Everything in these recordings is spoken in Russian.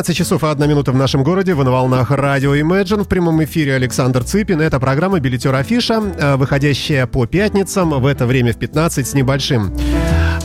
15 часов и 1 минута в нашем городе. Вы на волнах радио Imagine. В прямом эфире Александр Цыпин. Это программа «Билетер Афиша», э, выходящая по пятницам в это время в 15 с небольшим.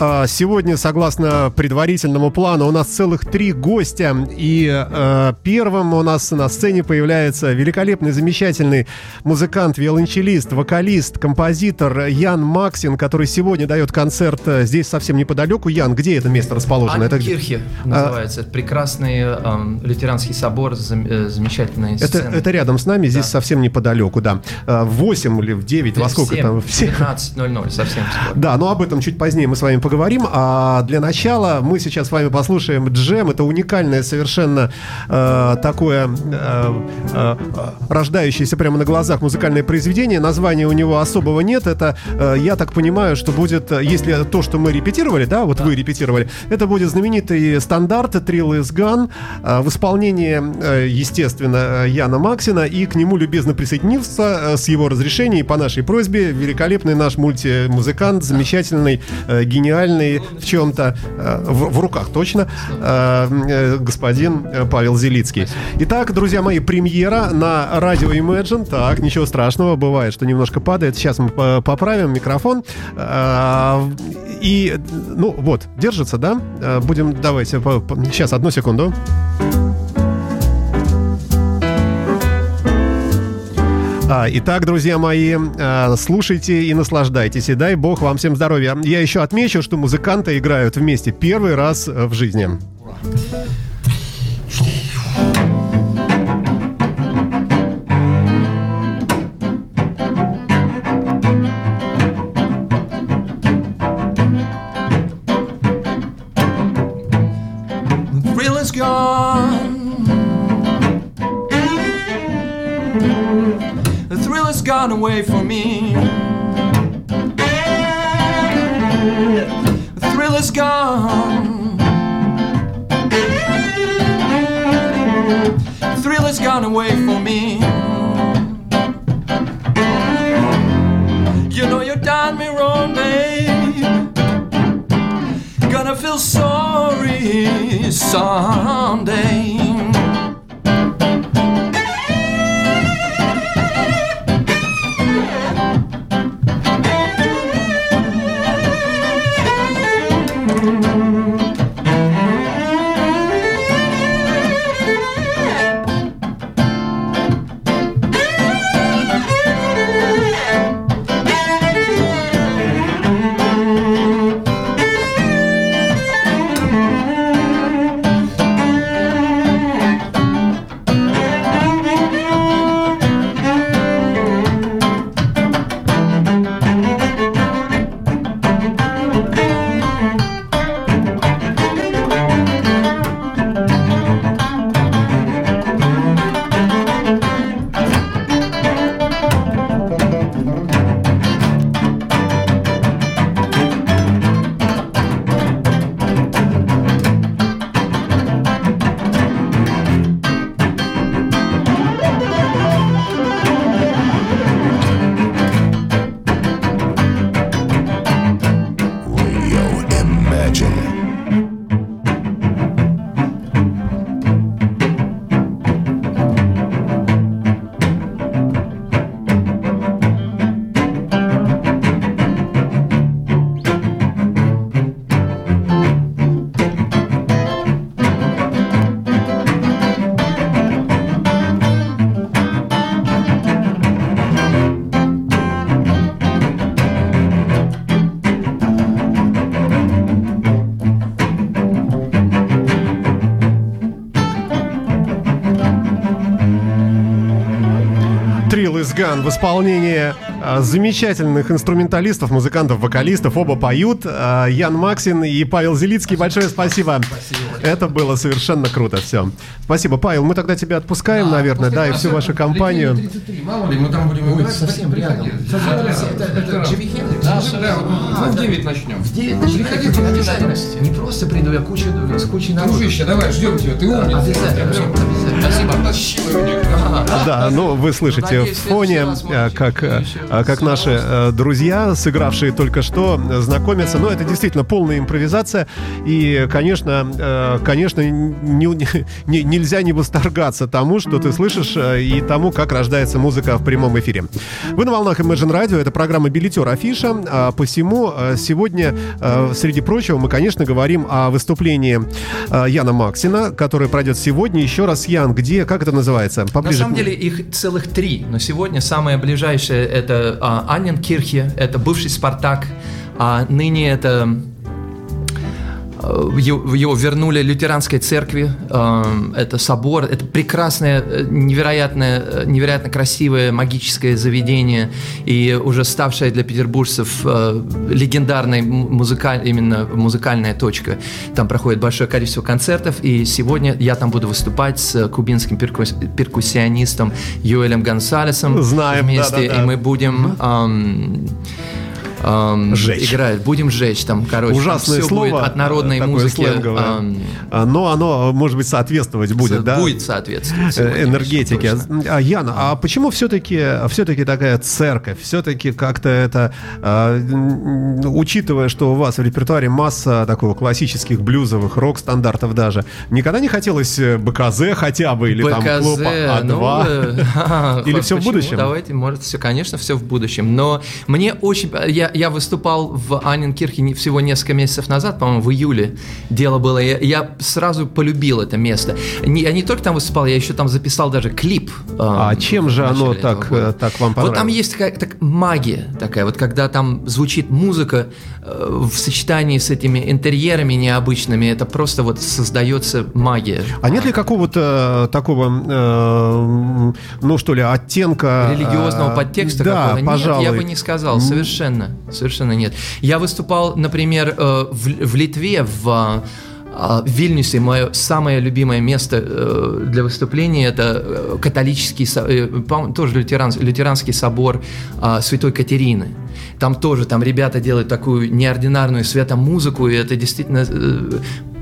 А, сегодня, согласно предварительному плану, у нас целых три гостя. И э, первым у нас на сцене появляется великолепный, замечательный музыкант, виолончелист, вокалист, композитор Ян Максин, который сегодня дает концерт э, здесь совсем неподалеку. Ян, где это место расположено? Это Кирхе называется. А... Прекрасный э, лютеранский собор, зам, э, замечательный. Это, это рядом с нами, здесь да. совсем неподалеку, да. В 8 или в 9, во сколько 7, там? В 15.00, совсем скоро. Да, но об этом чуть позднее мы с вами поговорим. А для начала мы сейчас с вами послушаем джем. Это уникальное совершенно э, такое э, э, рождающееся прямо на глазах музыкальное произведение. Названия у него особого нет. Это, э, я так понимаю, что будет, если то, что мы репетировали, да, вот да. вы репетировали, это будет знаменитый стандарт Trill is Gun э, в исполнении, э, естественно, Яна Максина. И к нему любезно присоединился э, с его разрешения и по нашей просьбе великолепный наш мультимузыкант, замечательный, э, гениальный в чем-то, э, в, в руках точно, э, э, господин Павел Зелицкий. Итак, друзья мои, премьера на радио Imagine. Так, ничего страшного, бывает, что немножко падает. Сейчас мы поправим микрофон. И, ну вот, держится, да? Будем, давайте, сейчас, одну секунду. А, итак, друзья мои, а, слушайте и наслаждайтесь. И дай бог вам всем здоровья. Я еще отмечу, что музыканты играют вместе первый раз в жизни. Away from me. The thrill is gone. Thrill has gone away from me. You know you done me wrong, babe. Gonna feel sorry someday. Ган в исполнении а, замечательных инструменталистов, музыкантов, вокалистов. Оба поют. А, Ян Максин и Павел Зелицкий. Большое спасибо. спасибо. Это было совершенно круто. Все. Спасибо, Павел. Мы тогда тебя отпускаем, да, наверное, да, и всю вашу компанию. 33. Мало ли, мы там будем Ой, совсем рядом. Это Джимми Хендрикс. Да, мы в 9 начнем. В 9 начнем. Не просто приду, я куча, с кучей народу. Дружище, давай, ждем тебя. Ты умный. Обязательно. Спасибо. Да, ну вы слышите в фоне, а, как, а, как наши а, друзья, сыгравшие только что, знакомятся. Но это действительно полная импровизация. И, конечно, э, конечно, не, не, нельзя не восторгаться тому, что ты слышишь, э, и тому, как рождается музыка в прямом эфире. Вы на волнах Imagine Radio, это программа «Билетер Афиша». А посему сегодня, среди прочего, мы, конечно, говорим о выступлении Яна Максина, которое пройдет сегодня. Еще раз, Ян, где, как это называется? Поближе. На самом деле их целых три, но сегодня самое ближайшее это а, Анненкирхе, это бывший Спартак, а ныне это Э, его вернули лютеранской церкви. Э, это собор, это прекрасное, э, невероятное, невероятно красивое магическое заведение и уже ставшее для петербуржцев легендарной музыкаль, именно музыкальная точка. Там проходит большое количество концертов, и сегодня я там буду выступать с кубинским перкус, перкуссионистом Юэлем Гонсалесом Знаем, вместе, да, да, да. и мы будем... Эм, эм, Жечь. играет. Будем жечь там, короче. Ужасное там слово. Будет от народной музыки. Эм, но оно, может быть, соответствовать будет, да? Будет соответствовать. Э, энергетике. А, Яна, а почему все-таки все-таки такая церковь? Все-таки как-то это, а, учитывая, что у вас в репертуаре масса такого классических блюзовых рок-стандартов даже, никогда не хотелось э, БКЗ хотя бы, или БКЗ, там клуб А2? Ну, или все в будущем? Давайте, может, все, конечно, все в будущем. Но мне очень... Я, я выступал в Анненкирхе всего несколько месяцев назад, по-моему, в июле дело было. Я, я сразу полюбил это место. Не, я не только там выступал, я еще там записал даже клип. А э, чем же оно так, так вам понравилось? Вот там есть такая так, магия такая, вот когда там звучит музыка э, в сочетании с этими интерьерами необычными, это просто вот создается магия. А нет ли какого-то такого, э, ну что ли, оттенка... Религиозного э, подтекста да, пожалуй. Нет, я бы не сказал, совершенно. Совершенно нет. Я выступал, например, э, в, в Литве, в э, в Вильнюсе мое самое любимое место э, для выступления это католический, тоже лютеран, лютеранский собор Святой Катерины. Там тоже, там ребята делают такую неординарную светомузыку, и это действительно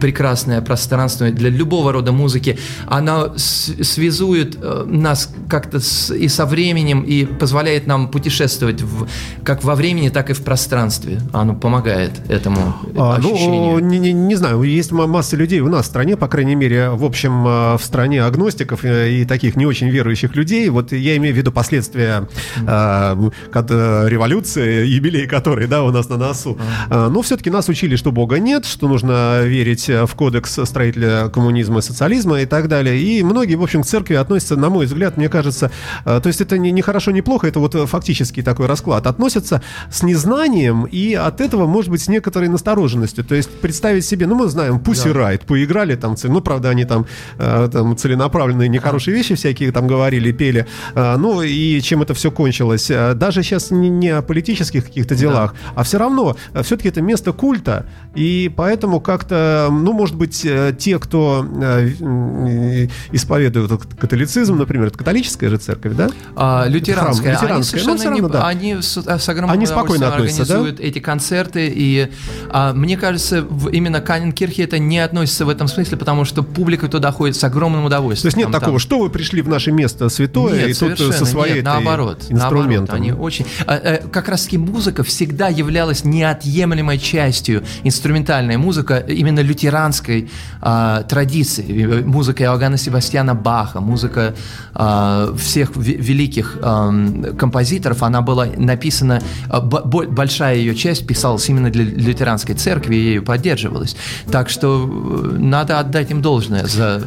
прекрасное пространство для любого рода музыки. Она связует э, нас как-то и со временем, и позволяет нам путешествовать в, как во времени, так и в пространстве. Оно помогает этому а, ну, ощущению. Ну, не, не, не знаю, есть масса людей у нас в стране, по крайней мере, в общем, э, в стране агностиков э, и таких не очень верующих людей. Вот я имею в виду последствия э, революции, юбилей которой, да, у нас на носу. Но все-таки нас учили, что Бога нет, что нужно верить в кодекс строителя коммунизма и социализма и так далее. И многие, в общем, к церкви относятся, на мой взгляд, мне кажется, э, то есть это не, не хорошо, не плохо, это вот фактический такой расклад, относятся с незнанием и от этого, может быть, с некоторой настороженностью. То есть представить себе, ну, мы знаем, Pussy да. Riot, поиграли там, ну, правда, они там, э, там целенаправленные, нехорошие вещи всякие там говорили, пели, э, ну, и чем это все кончилось. Даже сейчас не, не о политических каких-то делах, да. а все равно, все-таки это место культа, и поэтому как-то ну, может быть, э, те, кто э, исповедует католицизм, например, это католическая же церковь, да? А, лютеранская. Храм, лютеранская. Они, ну, не, да. они с, с огромным они спокойно организуют да? эти концерты, и а, мне кажется, в, именно Каненкирхе это не относится в этом смысле, потому что публика туда ходит с огромным удовольствием. То есть нет там, такого, там. что вы пришли в наше место святое, нет, и тут со своей нет, наоборот, инструментом. Наоборот, они очень... А, а, как раз-таки музыка всегда являлась неотъемлемой частью, инструментальная музыка, именно лютеранской э, традиции. Музыка Иоганна Себастьяна Баха, музыка э, всех великих э, композиторов, она была написана, э, большая ее часть писалась именно для лютеранской церкви и ею поддерживалась. Так что э, надо отдать им должное за, за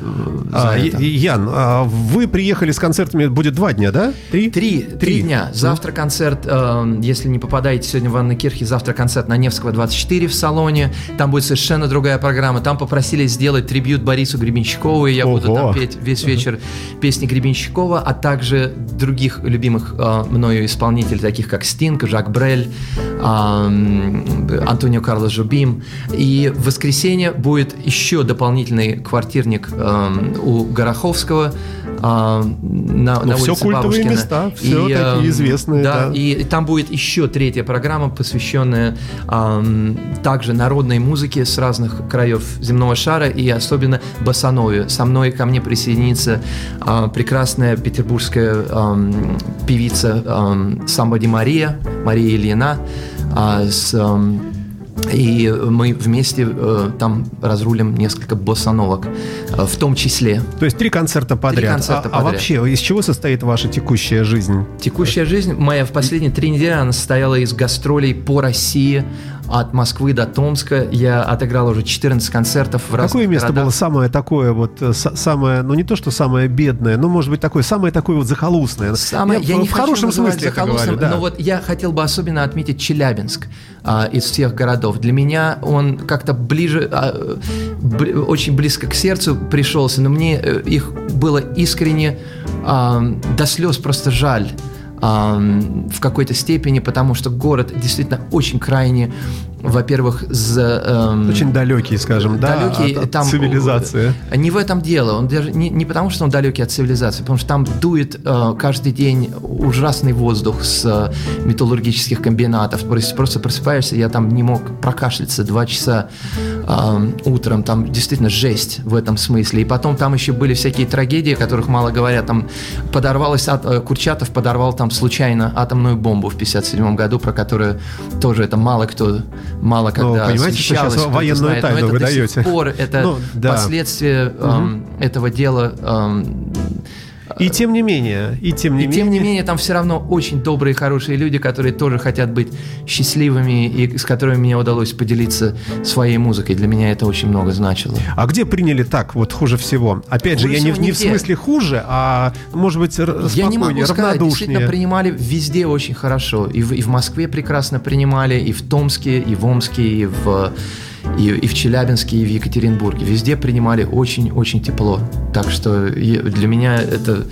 а, это. Ян, а вы приехали с концертами, будет два дня, да? Три? Три, три, три дня. Завтра концерт, э, если не попадаете сегодня в Анны Кирхи, завтра концерт на Невского 24 в салоне. Там будет совершенно другая программа. Там попросили сделать трибют Борису Гребенщикову, и я Ого. буду там петь весь вечер песни Гребенщикова, а также других любимых э, мною исполнителей, таких как Стинг, Жак Брель, э, Антонио Карлос Жубим. И в воскресенье будет еще дополнительный квартирник э, у Гороховского, а, на, ну, на все культовые Бабушкина. места, все и, такие известные. Да, да. И, и там будет еще третья программа, посвященная а, также народной музыке с разных краев земного шара и особенно басанове. Со мной ко мне присоединится а, прекрасная петербургская а, певица а, Самбади Мария, Мария Ильина, а, с а, И мы вместе э, там разрулим несколько боссановок, э, в том числе. То есть три концерта подряд. Три концерта а, подряд. а вообще, из чего состоит ваша текущая жизнь? Текущая жизнь моя в последние три недели, она состояла из гастролей по России, от Москвы до Томска. Я отыграл уже 14 концертов в разных Какое место городах. было самое такое вот, э, самое, ну не то, что самое бедное, но может быть такое, самое такое вот захолустное? Самое, я, в, не в хочу хорошем смысле захолустным, говорю, да. но вот я хотел бы особенно отметить Челябинск а, из всех городов. Для меня он как-то ближе, а, бли- очень близко к сердцу пришелся, но мне э, их было искренне а, до слез просто жаль в какой-то степени, потому что город действительно очень крайне, во-первых, за, эм, Очень далекий, скажем, да, далекий, от, от там цивилизации. Не в этом дело. Он даже не, не потому, что он далекий от цивилизации, потому что там дует э, каждый день ужасный воздух с э, металлургических комбинатов. Просто, просто просыпаешься, я там не мог прокашляться два часа э, утром. Там действительно жесть в этом смысле. И потом там еще были всякие трагедии, о которых мало говорят. Там подорвалась, ат- э, Курчатов подорвал там случайно атомную бомбу в 57 году, про которую тоже это мало кто, мало когда Ну, что освещалось, кто-то военную знает. Но тайну это вы до сих пор это Ну, да. последствия эм, этого дела. эм, И тем не менее, и тем не и менее. тем не менее, там все равно очень добрые, хорошие люди, которые тоже хотят быть счастливыми и с которыми мне удалось поделиться своей музыкой. Для меня это очень много значило. А где приняли так вот хуже всего? Опять же, Хуже я не, не в смысле хуже, а может быть Я не могу сказать, действительно принимали везде очень хорошо. И в, и в Москве прекрасно принимали, и в Томске, и в Омске, и в, и, и в Челябинске, и в Екатеринбурге. Везде принимали очень-очень тепло. Так что для меня это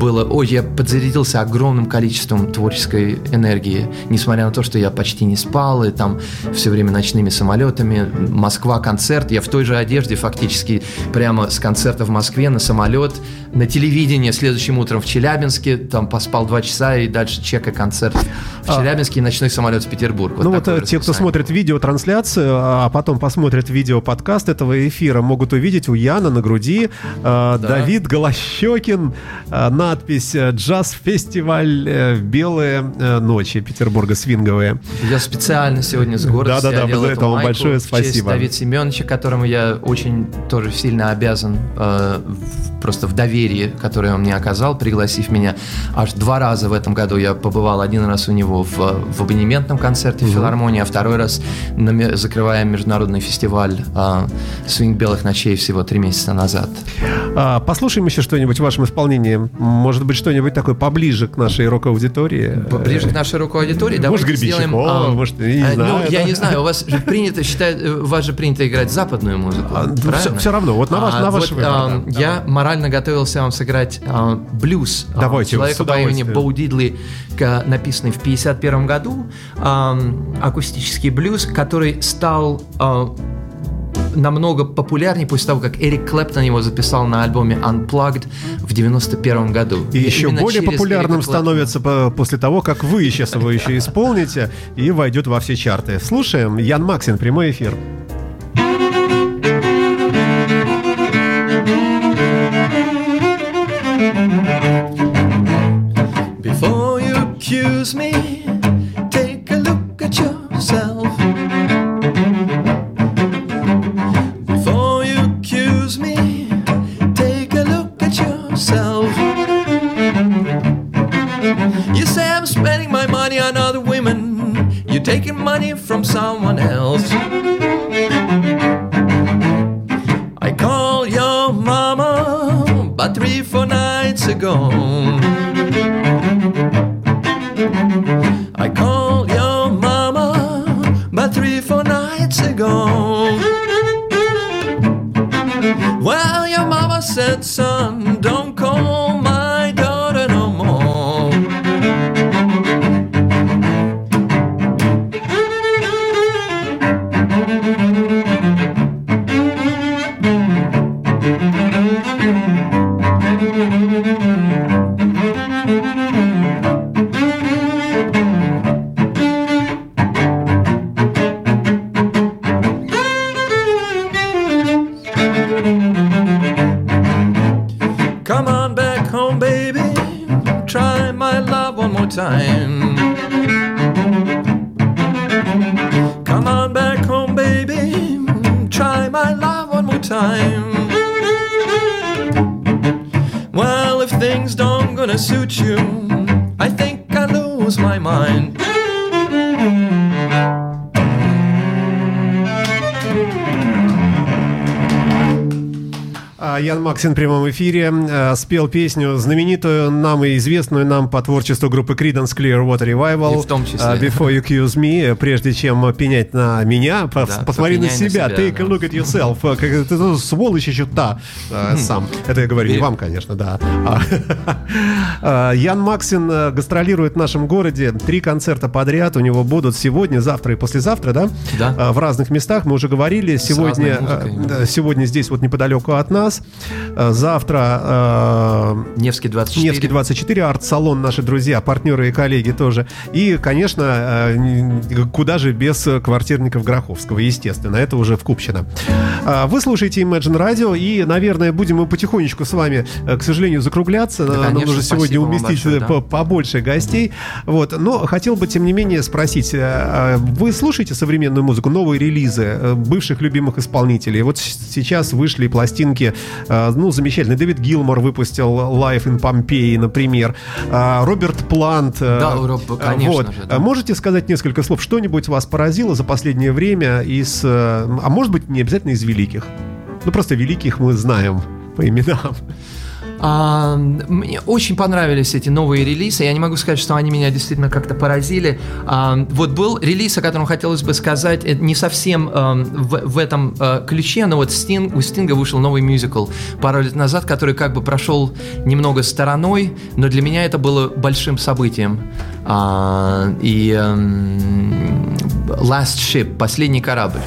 было... Ой, я подзарядился огромным количеством творческой энергии, несмотря на то, что я почти не спал, и там все время ночными самолетами. Москва, концерт. Я в той же одежде фактически прямо с концерта в Москве на самолет, на телевидение следующим утром в Челябинске, там поспал два часа и дальше чека концерт в А. Челябинске и ночной самолет в Петербург. ну вот такое э, те, кто смотрит видеотрансляцию, а потом посмотрит видеоподкаст этого эфира, могут увидеть у Яна на груди э, Давид Голощекин, э, надпись э, «Джаз-фестиваль э, «Белые э, ночи» Петербурга свинговые. Я специально сегодня с гордостью Да-да-да, за это вам большое в честь спасибо. Давида Семеновича, которому я очень тоже сильно обязан э, в- просто в доверии, которое он мне оказал, пригласив меня. Аж два раза в этом году я побывал. Один раз у него в, в абонементном концерте в филармонии, а второй раз на закрывая международный фестиваль э, «Свинг белых ночей» всего три месяца назад. А, послушаем еще что-нибудь в вашем исполнении. Может быть, что-нибудь такое поближе к нашей рок-аудитории. Ближе к нашей широкой аудитории. Может, Гребенщикова, сделаем, а, может, не а, знаю, Ну, я не знаю, у вас же принято считать, э, у вас же принято играть западную музыку. А, ну, правильно? всё- всё равно, вот на ваш- на ваш вот, выбор, а, да, Я морально готовился вам сыграть а, блюз. а, Давайте, человека с по имени. Боу Дидли, написанный в 51 году. а, акустический блюз, который стал а, намного популярнее после того, как Эрик Клэптон его записал на альбоме Unplugged в 91 году. И еще Именно более популярным становится по- после того, как вы сейчас его еще исполните и войдет во все чарты. Слушаем. Ян Максин, прямой эфир. Before you accuse me, I called your mama about three, four nights ago. Well, your mama said, son, time. Ян Максин в прямом эфире э, спел песню, знаменитую нам и известную нам по творчеству группы Creedence Clearwater Revival. И в том числе. Uh, Before You Accuse Me, прежде чем пенять на меня, да, посмотри на себя, на себя, take да. a look at yourself. Как, ты ну, сволочь еще та uh, сам. Это я говорю не вам, конечно, да. А, Ян Максин э, гастролирует в нашем городе. Три концерта подряд у него будут сегодня, завтра и послезавтра, да? Да. В разных местах, мы уже говорили. Сегодня, сегодня здесь вот неподалеку от нас. Э, завтра э, Невский 24. Невский 24, арт-салон, наши друзья, партнеры и коллеги тоже. И, конечно, э, куда же без квартирников Гроховского, естественно, это уже в Купчино. Э, вы слушаете Imagine Radio, и, наверное, будем мы потихонечку с вами, э, к сожалению, закругляться. Да, конечно, Нам нужно сегодня уместить большое, да? побольше гостей. Вот. Но хотел бы, тем не менее, спросить, вы слушаете современную музыку, новые релизы бывших любимых исполнителей? Вот сейчас вышли пластинки Э, ну, замечательный. Дэвид Гилмор выпустил Life in Pompeii, например. Э, Роберт Плант. Э, да, Роб, конечно вот. же. Да. Можете сказать несколько слов? Что-нибудь вас поразило за последнее время из... А может быть, не обязательно из великих? Ну, просто великих мы знаем по именам. А, мне очень понравились эти новые релизы. Я не могу сказать, что они меня действительно как-то поразили. А, вот был релиз, о котором хотелось бы сказать, это не совсем а, в, в этом а, ключе, но вот Sting, у Стинга вышел новый мюзикл пару лет назад, который как бы прошел немного стороной, но для меня это было большим событием. А, и а, Last Ship, последний корабль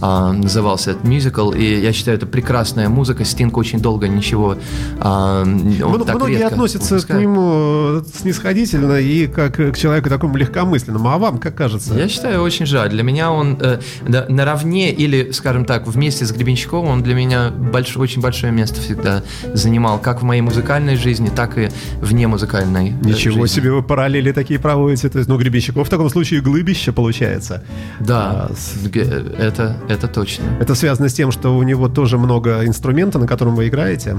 а, назывался этот мюзикл, и я считаю, это прекрасная музыка. Стинг очень долго ничего а, Мно, так Многие относятся выпускает. к нему снисходительно и как к человеку такому легкомысленному. А вам как кажется? Я считаю, очень жаль. Для меня он э, да, наравне или, скажем так, вместе с Гребенщиковым он для меня больш, очень большое место всегда занимал, как в моей музыкальной жизни, так и вне музыкальной э, Ничего жизни. себе вы параллели такие проводите. То есть, ну, Гребенщиков в таком случае глыбище получается. Да, а, с... это, это точно. Это связано с тем, что у него тоже много инструмента, на котором вы играете.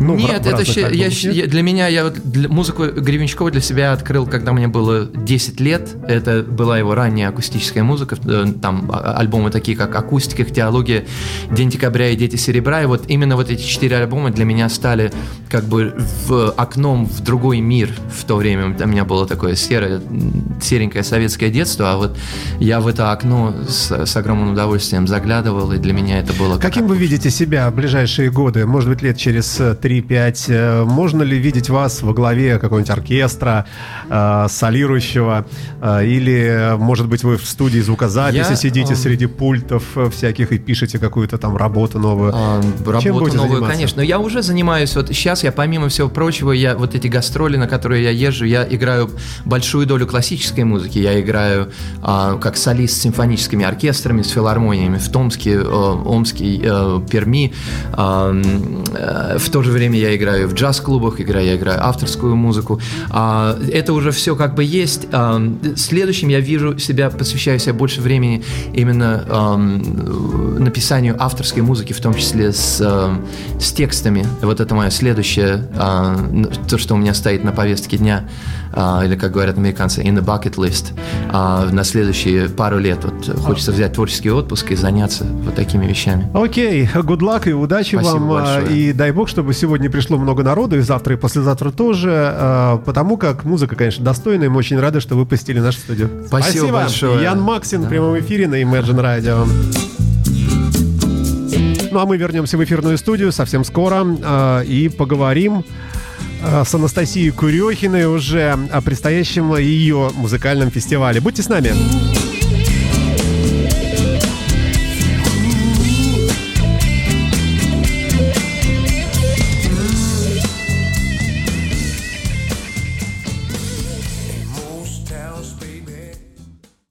Ну, Нет, в, это щ... я, я, для меня, я вот для, музыку Гребенщикова для себя открыл, когда мне было 10 лет. Это была его ранняя акустическая музыка. Э, там а, альбомы такие, как «Акустика», «Теология», «День декабря» и «Дети серебра». И вот именно вот эти четыре альбома для меня стали как бы в окном в другой мир в то время. У меня было такое серое, серенькое советское детство, а вот я в это окно с, с огромным удовольствием заглядывал, и для меня это было... Каким вы видите себя в ближайшие годы? Может быть, лет через 3-5. Э, можно ли видеть вас во главе какого-нибудь оркестра, э, солирующего? Э, или, может быть, вы в студии звукозаписи Я, сидите э, среди пультов э, всяких и пишете какую-то там работу новую? Э, Чем работу новую, заниматься? конечно. Я уже занимаюсь. Вот сейчас я, помимо всего прочего, я вот эти гастроли, на которые я езжу, я играю большую долю классической музыки. Я играю э, как солист с симфоническими оркестрами, с филармониями в Томске, э, Омске, э, Перми. Э, э, в то же время я играю в джаз-клубах, играю, я играю авторскую музыку. А, это уже все как бы есть. А, следующим я вижу себя, посвящаю себе больше времени именно а, написанию авторской музыки, в том числе с, а, с текстами. Вот это мое следующее, а, то, что у меня стоит на повестке дня, или, как говорят американцы, in the bucket list. А, на следующие пару лет вот, хочется взять творческий отпуск и заняться вот такими вещами. Окей, okay. good luck и удачи Спасибо вам. Большое. И дай бог, чтобы сегодня пришло много народу, и завтра, и послезавтра тоже, потому как музыка, конечно, достойная, и мы очень рады, что вы посетили нашу студию. Спасибо, Спасибо. большое. Ян Максин да. в прямом эфире на Imagine Radio. Ну а мы вернемся в эфирную студию совсем скоро э, и поговорим с Анастасией Курехиной уже о предстоящем ее музыкальном фестивале. Будьте с нами.